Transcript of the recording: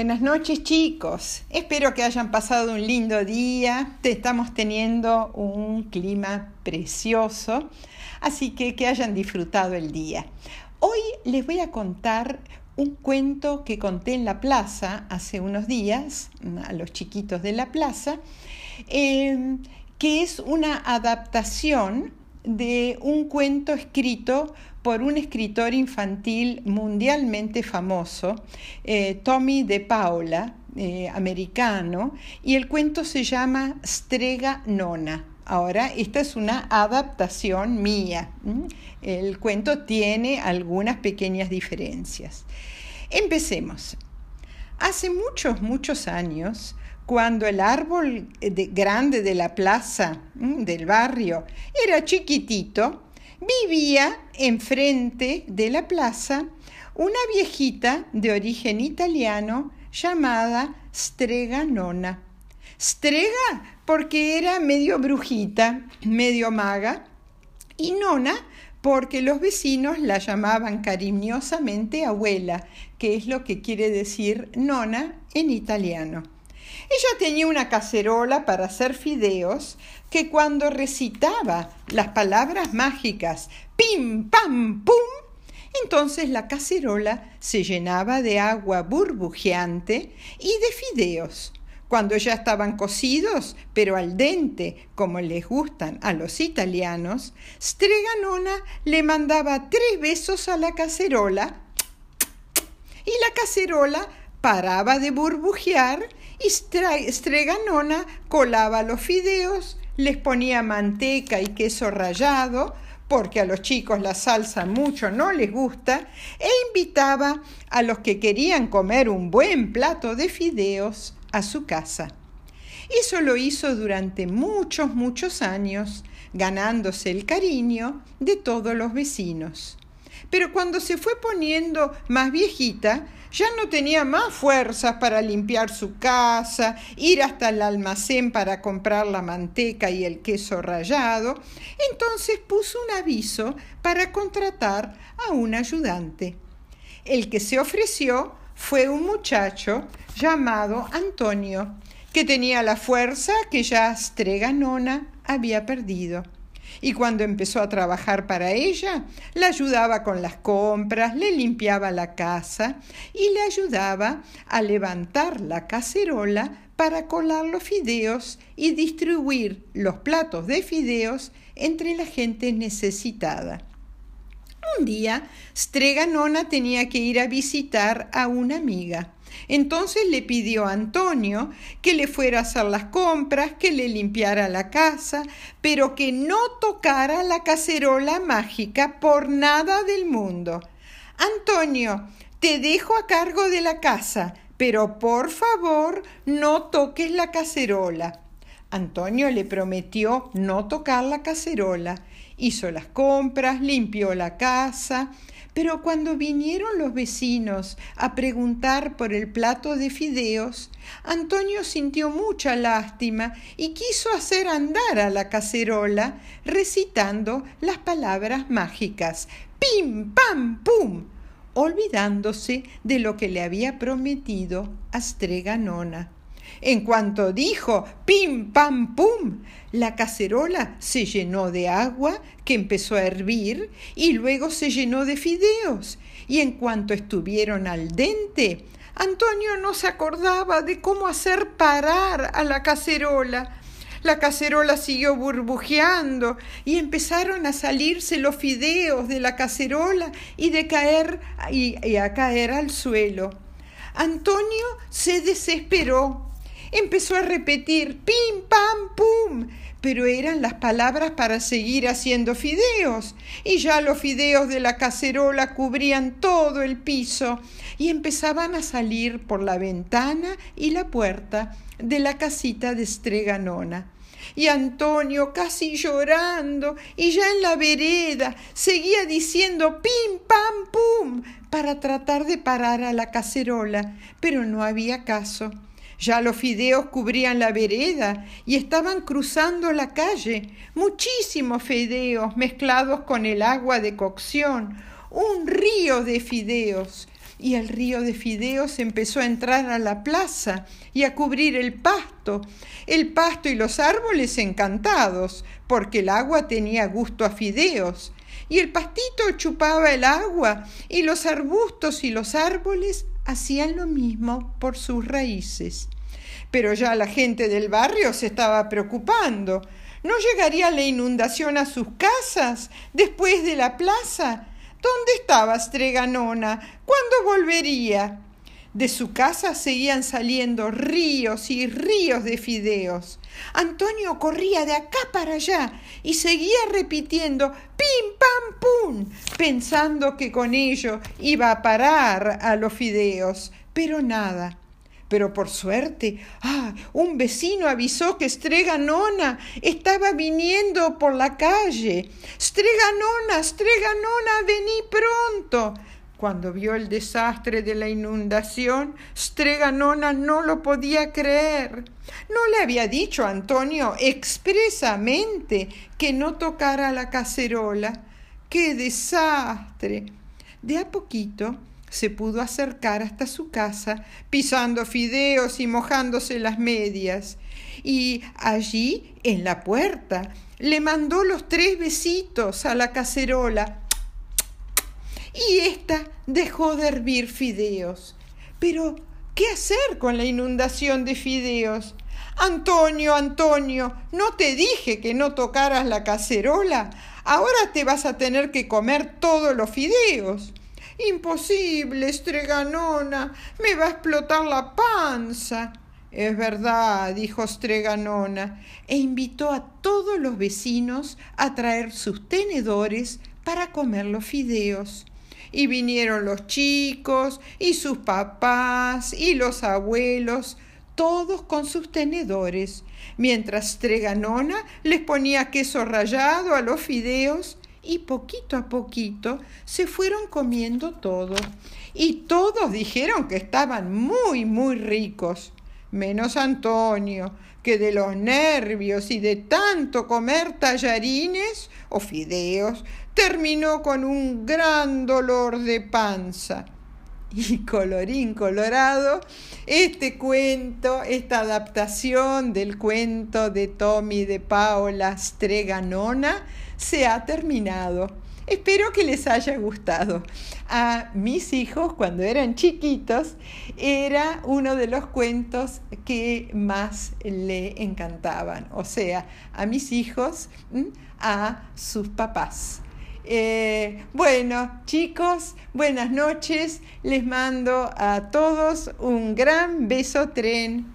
Buenas noches chicos, espero que hayan pasado un lindo día, estamos teniendo un clima precioso, así que que hayan disfrutado el día. Hoy les voy a contar un cuento que conté en la plaza hace unos días, a los chiquitos de la plaza, eh, que es una adaptación de un cuento escrito por un escritor infantil mundialmente famoso, eh, Tommy de Paula, eh, americano, y el cuento se llama Strega Nona. Ahora, esta es una adaptación mía. El cuento tiene algunas pequeñas diferencias. Empecemos. Hace muchos, muchos años, cuando el árbol grande de la plaza del barrio era chiquitito, vivía enfrente de la plaza una viejita de origen italiano llamada Strega Nona. Strega porque era medio brujita, medio maga, y Nona porque los vecinos la llamaban cariñosamente abuela, que es lo que quiere decir nona en italiano. Ella tenía una cacerola para hacer fideos que cuando recitaba las palabras mágicas pim, pam, pum, entonces la cacerola se llenaba de agua burbujeante y de fideos. Cuando ya estaban cocidos, pero al dente, como les gustan a los italianos, Streganona le mandaba tres besos a la cacerola y la cacerola paraba de burbujear y Streganona colaba los fideos, les ponía manteca y queso rallado, porque a los chicos la salsa mucho no les gusta, e invitaba a los que querían comer un buen plato de fideos a su casa. Eso lo hizo durante muchos, muchos años, ganándose el cariño de todos los vecinos. Pero cuando se fue poniendo más viejita, ya no tenía más fuerzas para limpiar su casa, ir hasta el almacén para comprar la manteca y el queso rallado, entonces puso un aviso para contratar a un ayudante. El que se ofreció fue un muchacho llamado Antonio, que tenía la fuerza que ya Streganona había perdido. Y cuando empezó a trabajar para ella, la ayudaba con las compras, le limpiaba la casa y le ayudaba a levantar la cacerola para colar los fideos y distribuir los platos de fideos entre la gente necesitada. Un día, Streganona tenía que ir a visitar a una amiga. Entonces le pidió a Antonio que le fuera a hacer las compras, que le limpiara la casa, pero que no tocara la cacerola mágica por nada del mundo. Antonio, te dejo a cargo de la casa, pero por favor no toques la cacerola. Antonio le prometió no tocar la cacerola, hizo las compras, limpió la casa, pero cuando vinieron los vecinos a preguntar por el plato de fideos, Antonio sintió mucha lástima y quiso hacer andar a la cacerola recitando las palabras mágicas pim, pam, pum, olvidándose de lo que le había prometido a Streganona. En cuanto dijo pim, pam, pum, la cacerola se llenó de agua que empezó a hervir y luego se llenó de fideos. Y en cuanto estuvieron al dente, Antonio no se acordaba de cómo hacer parar a la cacerola. La cacerola siguió burbujeando y empezaron a salirse los fideos de la cacerola y de caer y a caer al suelo. Antonio se desesperó Empezó a repetir pim, pam, pum, pero eran las palabras para seguir haciendo fideos, y ya los fideos de la cacerola cubrían todo el piso y empezaban a salir por la ventana y la puerta de la casita de Streganona. Y Antonio, casi llorando, y ya en la vereda, seguía diciendo pim, pam, pum, para tratar de parar a la cacerola, pero no había caso. Ya los fideos cubrían la vereda y estaban cruzando la calle. Muchísimos fideos mezclados con el agua de cocción. Un río de fideos. y el río de fideos empezó a entrar a la plaza y a cubrir el pasto, el pasto y los árboles encantados, porque el agua tenía gusto a fideos, y el pastito chupaba el agua, y los arbustos y los árboles hacían lo mismo por sus raíces. Pero ya la gente del barrio se estaba preocupando. ¿No llegaría la inundación a sus casas después de la plaza? ¿Dónde estaba Streganona? ¿Cuándo volvería? De su casa seguían saliendo ríos y ríos de fideos. Antonio corría de acá para allá y seguía repitiendo pim pam pum, pensando que con ello iba a parar a los fideos, pero nada. Pero por suerte, ah, un vecino avisó que Streganona estaba viniendo por la calle. Streganona, Streganona, vení pronto. Cuando vio el desastre de la inundación, Streganona no lo podía creer. ¿No le había dicho a Antonio expresamente que no tocara la cacerola? ¡Qué desastre! De a poquito se pudo acercar hasta su casa, pisando fideos y mojándose las medias. Y allí, en la puerta, le mandó los tres besitos a la cacerola. Y ésta dejó de hervir fideos. Pero, ¿qué hacer con la inundación de fideos? Antonio, Antonio, ¿no te dije que no tocaras la cacerola? Ahora te vas a tener que comer todos los fideos. Imposible, Streganona, me va a explotar la panza. Es verdad, dijo Streganona, e invitó a todos los vecinos a traer sus tenedores para comer los fideos. Y vinieron los chicos, y sus papás, y los abuelos, todos con sus tenedores, mientras Streganona les ponía queso rallado a los fideos y poquito a poquito se fueron comiendo todo. Y todos dijeron que estaban muy, muy ricos, menos Antonio, que de los nervios y de tanto comer tallarines o fideos, terminó con un gran dolor de panza. Y colorín colorado, este cuento, esta adaptación del cuento de Tommy de Paola Streganona, se ha terminado. Espero que les haya gustado. A mis hijos, cuando eran chiquitos, era uno de los cuentos que más le encantaban. O sea, a mis hijos, a sus papás. Eh, bueno, chicos, buenas noches. Les mando a todos un gran beso tren.